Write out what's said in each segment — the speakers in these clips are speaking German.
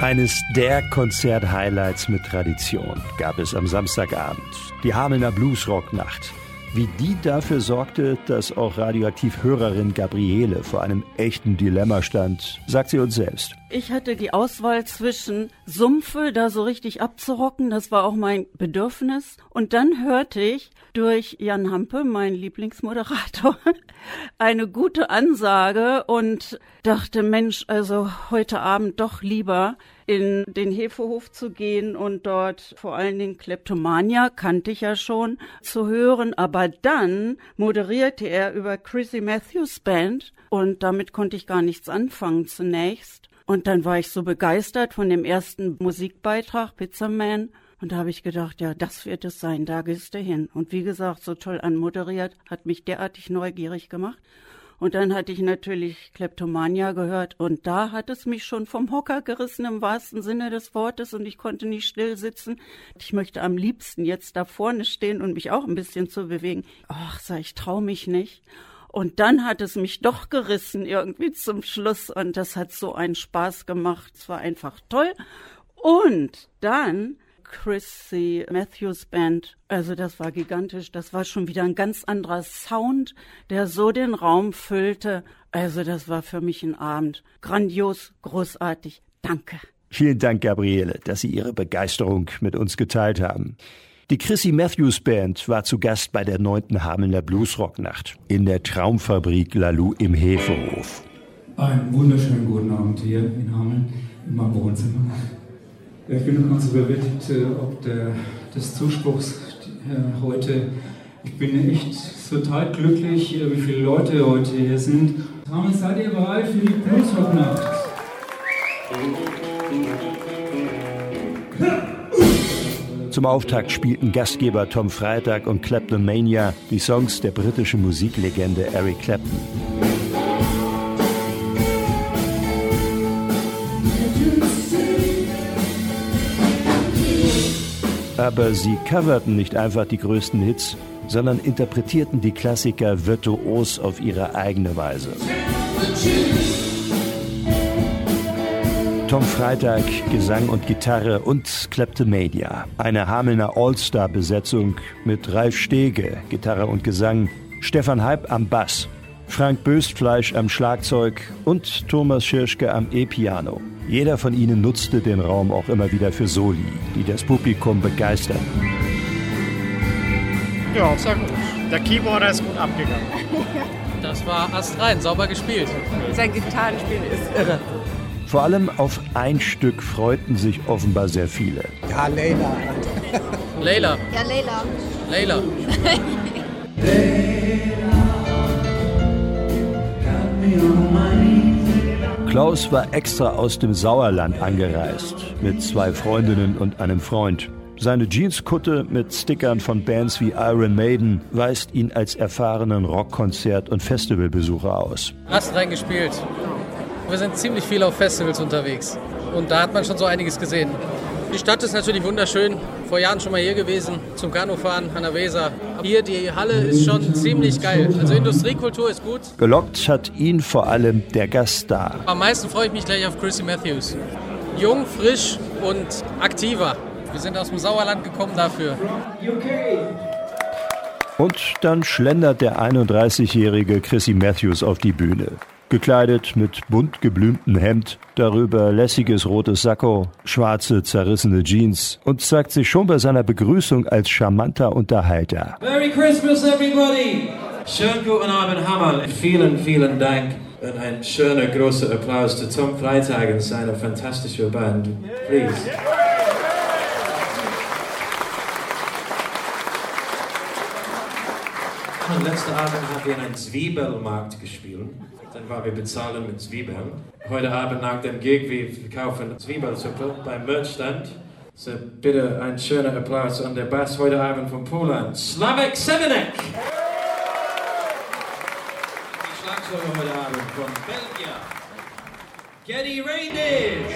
Eines der Konzert-Highlights mit Tradition gab es am Samstagabend. Die Hamelner Bluesrock-Nacht. Wie die dafür sorgte, dass auch Radioaktiv-Hörerin Gabriele vor einem echten Dilemma stand, sagt sie uns selbst. Ich hatte die Auswahl zwischen Sumpfe da so richtig abzurocken, das war auch mein Bedürfnis. Und dann hörte ich durch Jan Hampe, mein Lieblingsmoderator, eine gute Ansage und dachte, Mensch, also heute Abend doch lieber in den Hefehof zu gehen und dort vor allen Dingen Kleptomania, kannte ich ja schon, zu hören. Aber dann moderierte er über Chrissy Matthews Band und damit konnte ich gar nichts anfangen zunächst. Und dann war ich so begeistert von dem ersten Musikbeitrag, Pizzaman. Und da habe ich gedacht, ja, das wird es sein, da gehst du hin. Und wie gesagt, so toll anmoderiert, hat mich derartig neugierig gemacht. Und dann hatte ich natürlich Kleptomania gehört und da hat es mich schon vom Hocker gerissen im wahrsten Sinne des Wortes und ich konnte nicht still sitzen. Ich möchte am liebsten jetzt da vorne stehen und mich auch ein bisschen zu bewegen. Ach, sag ich, trau mich nicht. Und dann hat es mich doch gerissen irgendwie zum Schluss und das hat so einen Spaß gemacht. Es war einfach toll. Und dann Chrissy Matthews Band. Also das war gigantisch. Das war schon wieder ein ganz anderer Sound, der so den Raum füllte. Also das war für mich ein Abend. Grandios, großartig. Danke. Vielen Dank, Gabriele, dass Sie Ihre Begeisterung mit uns geteilt haben. Die Chrissy Matthews Band war zu Gast bei der neunten Hamelner Bluesrocknacht in der Traumfabrik Lalou im Hefehof. Einen wunderschönen guten Abend hier in Hameln in meinem Wohnzimmer. Ich bin noch ganz überwältigt, äh, ob der, des Zuspruchs äh, heute. Ich bin echt total glücklich, äh, wie viele Leute heute hier sind. Hameln, seid ihr bereit für die Bluesrocknacht? Zum Auftakt spielten Gastgeber Tom Freitag und Clapton-Mania die Songs der britischen Musiklegende Eric Clapton. Aber sie coverten nicht einfach die größten Hits, sondern interpretierten die Klassiker virtuos auf ihre eigene Weise. Tom Freitag, Gesang und Gitarre und Kleptomania. Eine Hamelner All-Star-Besetzung mit Ralf Stege, Gitarre und Gesang, Stefan Halb am Bass, Frank Böstfleisch am Schlagzeug und Thomas Schirschke am E-Piano. Jeder von ihnen nutzte den Raum auch immer wieder für Soli, die das Publikum begeisterten. Ja, sehr gut. Der Keyboarder ist gut abgegangen. Das war astrein, sauber gespielt. Sein Gitarrenspiel ist irre. Vor allem auf ein Stück freuten sich offenbar sehr viele. Ja, Leila. Leila. Ja, Leila. Leila. Klaus war extra aus dem Sauerland angereist, mit zwei Freundinnen und einem Freund. Seine Jeanskutte mit Stickern von Bands wie Iron Maiden weist ihn als erfahrenen Rockkonzert- und Festivalbesucher aus. Hast reingespielt. Wir sind ziemlich viel auf Festivals unterwegs. Und da hat man schon so einiges gesehen. Die Stadt ist natürlich wunderschön. Vor Jahren schon mal hier gewesen, zum Kanufahren an der Weser. Hier, die Halle ist schon ziemlich geil. Also Industriekultur ist gut. Gelockt hat ihn vor allem der Gast da. Am meisten freue ich mich gleich auf Chrissy Matthews. Jung, frisch und aktiver. Wir sind aus dem Sauerland gekommen dafür. Und dann schlendert der 31-jährige Chrissy Matthews auf die Bühne. Gekleidet mit bunt geblümtem Hemd, darüber lässiges rotes Sakko, schwarze zerrissene Jeans und zeigt sich schon bei seiner Begrüßung als charmanter Unterhalter. Merry Christmas, everybody! Schönen guten Abend, Hammer. Vielen, vielen Dank. Und ein schöner großer Applaus zu Tom Freitag und seiner fantastischen Band. Please. Und letzten Abend haben wir in einem Zwiebelmarkt gespielt. Dann waren wir bezahlen mit Zwiebeln. Heute Abend nach dem Gig, wir kaufen Zwiebelsuppe beim Merchstand. So bitte ein schöner Applaus an der Bass heute Abend von Polen, Slavek Semenek. Die Schlagzeuger heute Abend von Belgien, Getty Reindish.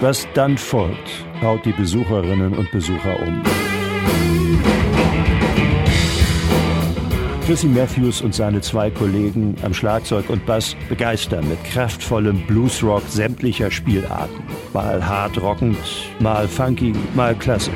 Was dann folgt, haut die Besucherinnen und Besucher um. Chrissy Matthews und seine zwei Kollegen am Schlagzeug und Bass begeistern mit kraftvollem Bluesrock sämtlicher Spielarten. Mal hart rockend, mal funky, mal klassisch.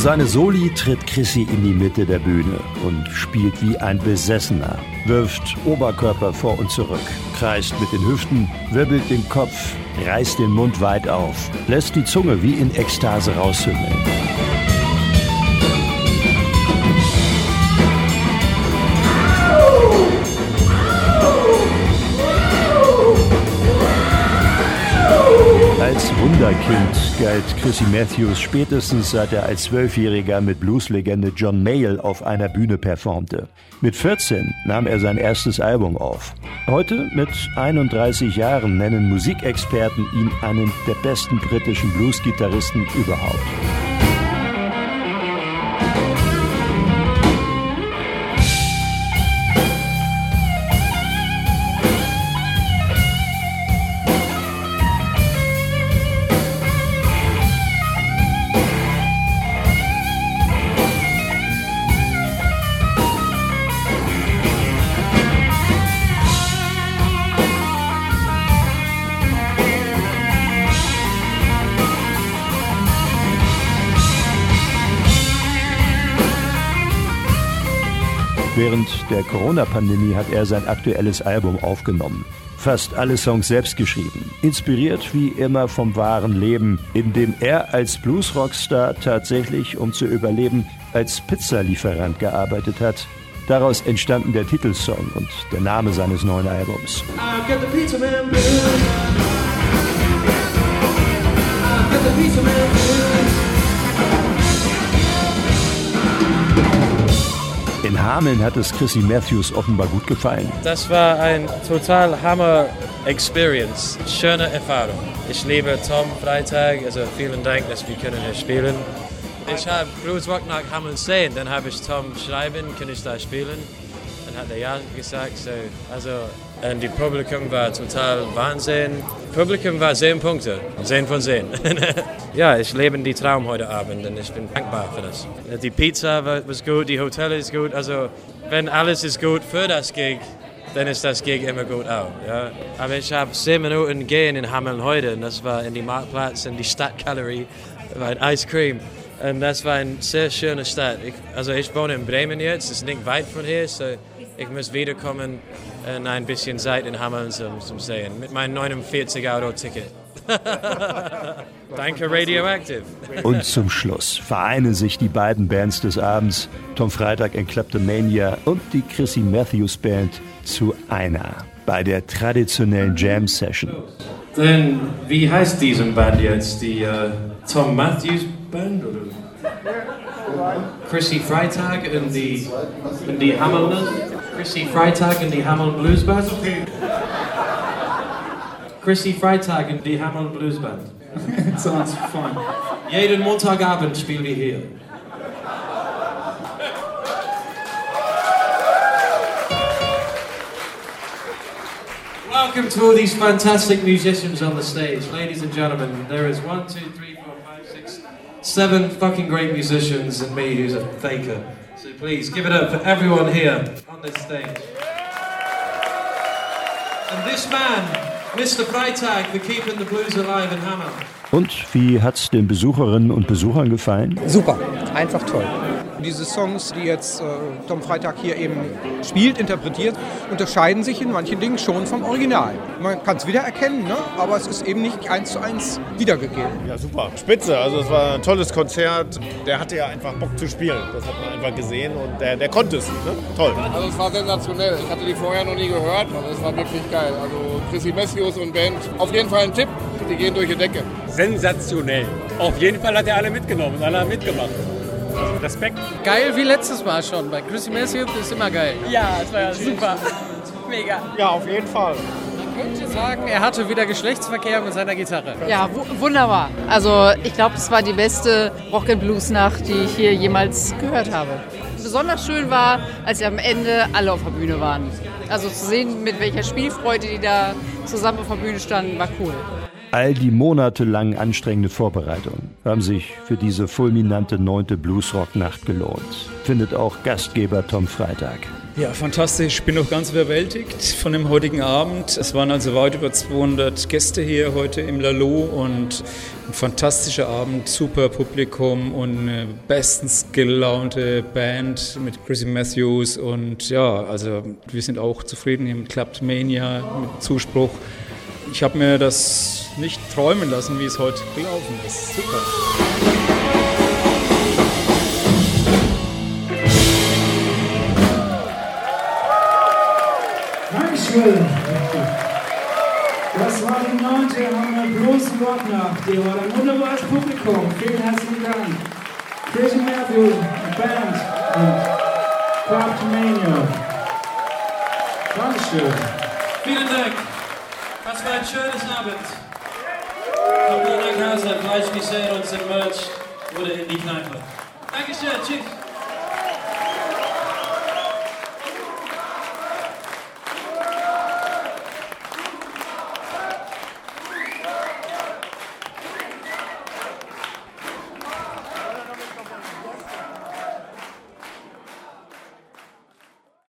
Seine Soli tritt Chrissy in die Mitte der Bühne und spielt wie ein Besessener, wirft Oberkörper vor und zurück, kreist mit den Hüften, wirbelt den Kopf, reißt den Mund weit auf, lässt die Zunge wie in Ekstase raushümmeln. Wunderkind galt Chrissy Matthews spätestens seit er als Zwölfjähriger mit Blueslegende John Mayall auf einer Bühne performte. Mit 14 nahm er sein erstes Album auf. Heute, mit 31 Jahren, nennen Musikexperten ihn einen der besten britischen Bluesgitarristen überhaupt. Während der Corona-Pandemie hat er sein aktuelles Album aufgenommen. Fast alle Songs selbst geschrieben. Inspiriert wie immer vom wahren Leben, in dem er als Blues-Rockstar tatsächlich, um zu überleben, als Pizzalieferant gearbeitet hat. Daraus entstanden der Titelsong und der Name seines neuen Albums. I've got the pizza man. Hameln hat es Chrissy Matthews offenbar gut gefallen. Das war ein total Hammer Experience. Schöne Erfahrung. Ich liebe Tom Freitag, also vielen Dank, dass wir können hier spielen. Ich habe Blues Rock nach Hameln sehen, dann habe ich Tom schreiben, kann ich da spielen? Dann hat er ja gesagt, so, also und die Publikum war total Wahnsinn. Publikum war 10 Punkte, 10 von 10. ja, ich lebe die Traum heute Abend und ich bin dankbar für das. Die Pizza war gut, die Hotel ist gut. Also wenn alles ist gut für das Gig, dann ist das Gig immer gut auch. Ja. Aber ich habe 10 Minuten gehen in Hameln heute und das war in die Marktplatz, in die Stadtgalerie, war ein Ice Cream. Und das war eine sehr schöne Stadt. Ich, also ich wohne in Bremen jetzt, es ist nicht weit von hier, so ich muss wiederkommen ein bisschen Zeit in Hameln zum, zum Sehen mit meinem 49 Euro Ticket. Danke Radioactive. Und zum Schluss vereinen sich die beiden Bands des Abends, Tom Freitag in Kleptomania und die Chrissy Matthews Band, zu einer bei der traditionellen Jam Session. Denn wie heißt diese Band jetzt? Die uh, Tom Matthews Band? Oder? Chrissy Freitag und die, und die Hamelner? Chrissy Freitag und die Hameln Blues Band? Chrissy Freitag und die Hameln Blues Band. Sounds fun. Jeden Montagabend spielen wir hier. Welcome to all these fantastic musicians on the stage. Ladies and gentlemen, there is one, two, three, four, five, six, seven fucking great musicians and me who's a faker. So please give it up for everyone here on this stage. And this man, Mr. Freitag, for keeping the blues alive in Hammer. Und wie hat's den Besucherinnen und Besuchern gefallen? Super, einfach toll. Diese Songs, die jetzt äh, Tom Freitag hier eben spielt, interpretiert, unterscheiden sich in manchen Dingen schon vom Original. Man kann es wiedererkennen, ne? aber es ist eben nicht eins zu eins wiedergegeben. Ja, super. Spitze. Also es war ein tolles Konzert. Der hatte ja einfach Bock zu spielen. Das hat man einfach gesehen und der, der konnte es. Ne? Toll. Also es war sensationell. Ich hatte die vorher noch nie gehört, aber es war wirklich geil. Also Chrissy Messius und Band, auf jeden Fall ein Tipp. Die gehen durch die Decke. Sensationell. Auf jeden Fall hat er alle mitgenommen und alle haben mitgemacht. Respekt. Geil wie letztes Mal schon. Bei Chrissy Matthews ist immer geil. Ja, es war ja super. Mega. Ja, auf jeden Fall. Man könnte sagen, er hatte wieder Geschlechtsverkehr mit seiner Gitarre. Ja, wunderbar. Also ich glaube, es war die beste Rock-and-Blues-Nacht, die ich hier jemals gehört habe. Besonders schön war, als sie am Ende alle auf der Bühne waren. Also zu sehen, mit welcher Spielfreude die da zusammen auf der Bühne standen, war cool. All die monatelang anstrengende Vorbereitungen haben sich für diese fulminante neunte Bluesrock-Nacht gelohnt, findet auch Gastgeber Tom Freitag. Ja, fantastisch. Ich bin noch ganz überwältigt von dem heutigen Abend. Es waren also weit über 200 Gäste hier heute im Lalo und ein fantastischer Abend, super Publikum und eine bestens gelaunte Band mit Chrissy Matthews und ja, also wir sind auch zufrieden hier mit Clubbed Mania, mit Zuspruch. Ich habe mir das nicht träumen lassen, wie es heute gelaufen ist. Super. Dankeschön. Das war die neunte Hammer Blues Rocknacht. Ihr war ein wunderbares Publikum. Vielen herzlichen Dank. Chrissy Matthews, Band und Craft Mania. Dankeschön. Vielen Dank. Das war ein schönes Abend. Kommt nach Hause, gleich wir sehen uns im Merch oder in die Kneipe. Dankeschön, tschüss.